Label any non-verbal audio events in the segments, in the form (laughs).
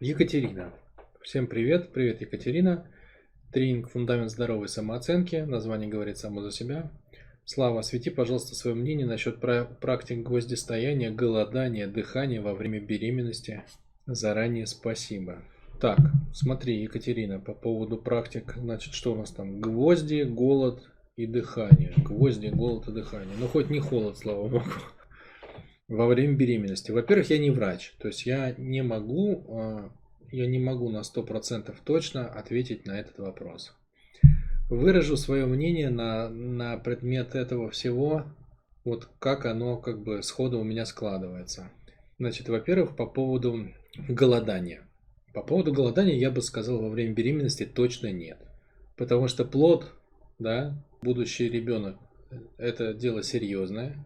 Екатерина. Всем привет. Привет, Екатерина. Тренинг «Фундамент здоровой самооценки». Название говорит само за себя. Слава, освети, пожалуйста, свое мнение насчет практик гвоздистояния, голодания, дыхания во время беременности. Заранее спасибо. Так, смотри, Екатерина, по поводу практик, значит, что у нас там? Гвозди, голод и дыхание. Гвозди, голод и дыхание. Ну, хоть не холод, слава богу во время беременности. Во-первых, я не врач, то есть я не могу, а, я не могу на 100% точно ответить на этот вопрос. Выражу свое мнение на, на предмет этого всего, вот как оно как бы сходу у меня складывается. Значит, во-первых, по поводу голодания. По поводу голодания я бы сказал во время беременности точно нет. Потому что плод, да, будущий ребенок, это дело серьезное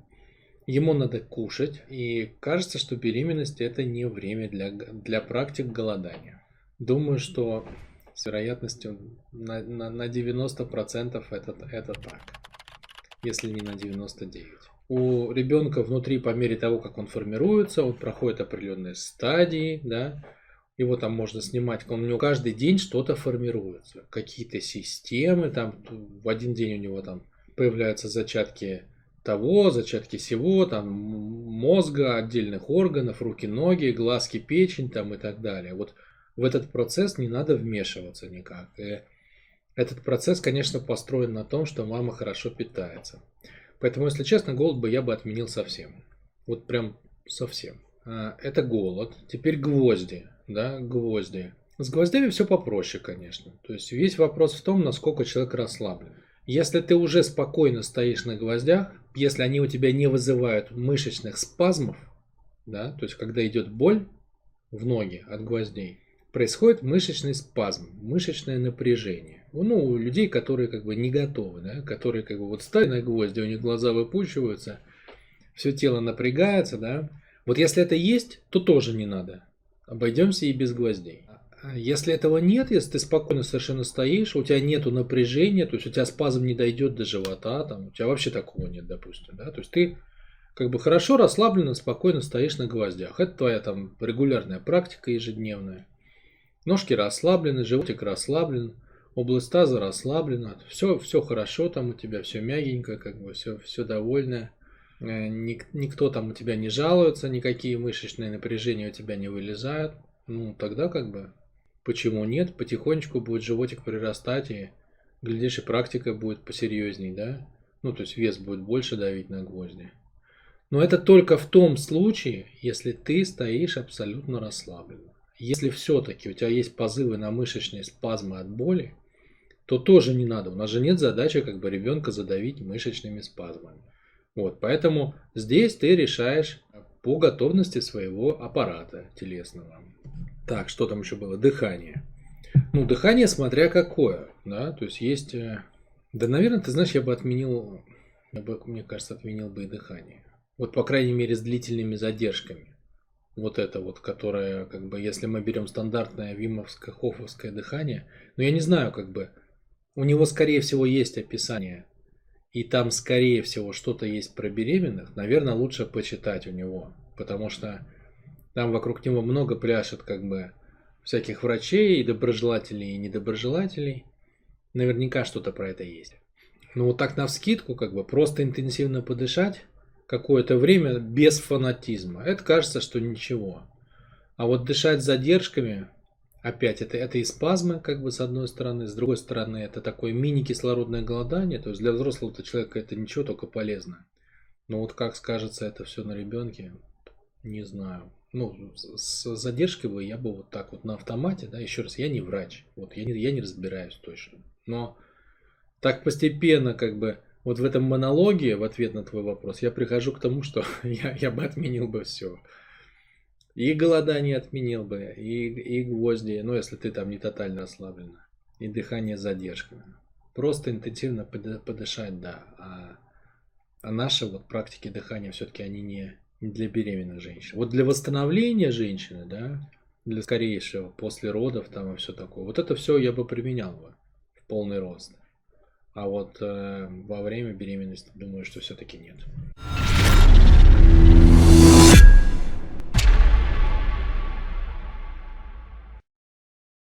ему надо кушать, и кажется, что беременность это не время для, для практик голодания. Думаю, что с вероятностью на, на, на 90% это, это так, если не на 99%. У ребенка внутри, по мере того, как он формируется, он проходит определенные стадии, да, его там можно снимать, у него каждый день что-то формируется, какие-то системы, там в один день у него там появляются зачатки того, зачатки всего, там мозга, отдельных органов, руки, ноги, глазки, печень там и так далее. Вот в этот процесс не надо вмешиваться никак. И этот процесс, конечно, построен на том, что мама хорошо питается. Поэтому, если честно, голод бы я бы отменил совсем. Вот прям совсем. А, это голод. Теперь гвозди. Да, гвозди. С гвоздями все попроще, конечно. То есть весь вопрос в том, насколько человек расслаблен. Если ты уже спокойно стоишь на гвоздях, если они у тебя не вызывают мышечных спазмов, да, то есть когда идет боль в ноге от гвоздей, происходит мышечный спазм, мышечное напряжение. Ну, у людей, которые как бы не готовы, да, которые как бы вот стали на гвозди, у них глаза выпучиваются, все тело напрягается, да. Вот если это есть, то тоже не надо. Обойдемся и без гвоздей. Если этого нет, если ты спокойно совершенно стоишь, у тебя нету напряжения, то есть у тебя спазм не дойдет до живота, там, у тебя вообще такого нет, допустим, да, то есть ты как бы хорошо, расслабленно, спокойно стоишь на гвоздях. Это твоя там регулярная практика ежедневная. Ножки расслаблены, животик расслаблен, область таза расслаблена. Все, все хорошо там у тебя, все мягенько, как бы все, все довольное. Э, ник, никто там у тебя не жалуется, никакие мышечные напряжения у тебя не вылезают. Ну, тогда как бы Почему нет? Потихонечку будет животик прирастать, и, глядишь, и практика будет посерьезней, да? Ну, то есть вес будет больше давить на гвозди. Но это только в том случае, если ты стоишь абсолютно расслабленно. Если все-таки у тебя есть позывы на мышечные спазмы от боли, то тоже не надо. У нас же нет задачи как бы ребенка задавить мышечными спазмами. Вот, поэтому здесь ты решаешь по готовности своего аппарата телесного. Так, что там еще было? Дыхание. Ну, дыхание смотря какое, да, то есть есть... Э, да, наверное, ты знаешь, я бы отменил, я бы, мне кажется, отменил бы и дыхание. Вот, по крайней мере, с длительными задержками. Вот это вот, которое, как бы, если мы берем стандартное вимовское, хофовское дыхание, но я не знаю, как бы, у него, скорее всего, есть описание, и там, скорее всего, что-то есть про беременных, наверное, лучше почитать у него, потому что там вокруг него много пляшет как бы всяких врачей, и доброжелателей, и недоброжелателей. Наверняка что-то про это есть. Но вот так на вскидку, как бы просто интенсивно подышать какое-то время без фанатизма. Это кажется, что ничего. А вот дышать задержками, опять это, это и спазмы, как бы с одной стороны, с другой стороны это такое мини-кислородное голодание, то есть для взрослого человека это ничего, только полезно. Но вот как скажется это все на ребенке, не знаю ну, с задержкой бы я бы вот так вот на автомате, да, еще раз, я не врач, вот я не, я не разбираюсь точно, но так постепенно как бы вот в этом монологе в ответ на твой вопрос я прихожу к тому, что (laughs) я, я бы отменил бы все. И голодание отменил бы, и, и гвозди, ну если ты там не тотально ослаблен, и дыхание с задержками. Просто интенсивно подышать, да. А, а наши вот практики дыхания все-таки они не, для беременных женщин. Вот для восстановления женщины, да, для скорейшего после родов там и все такое. Вот это все я бы применял бы в полный рост. А вот э, во время беременности думаю, что все-таки нет.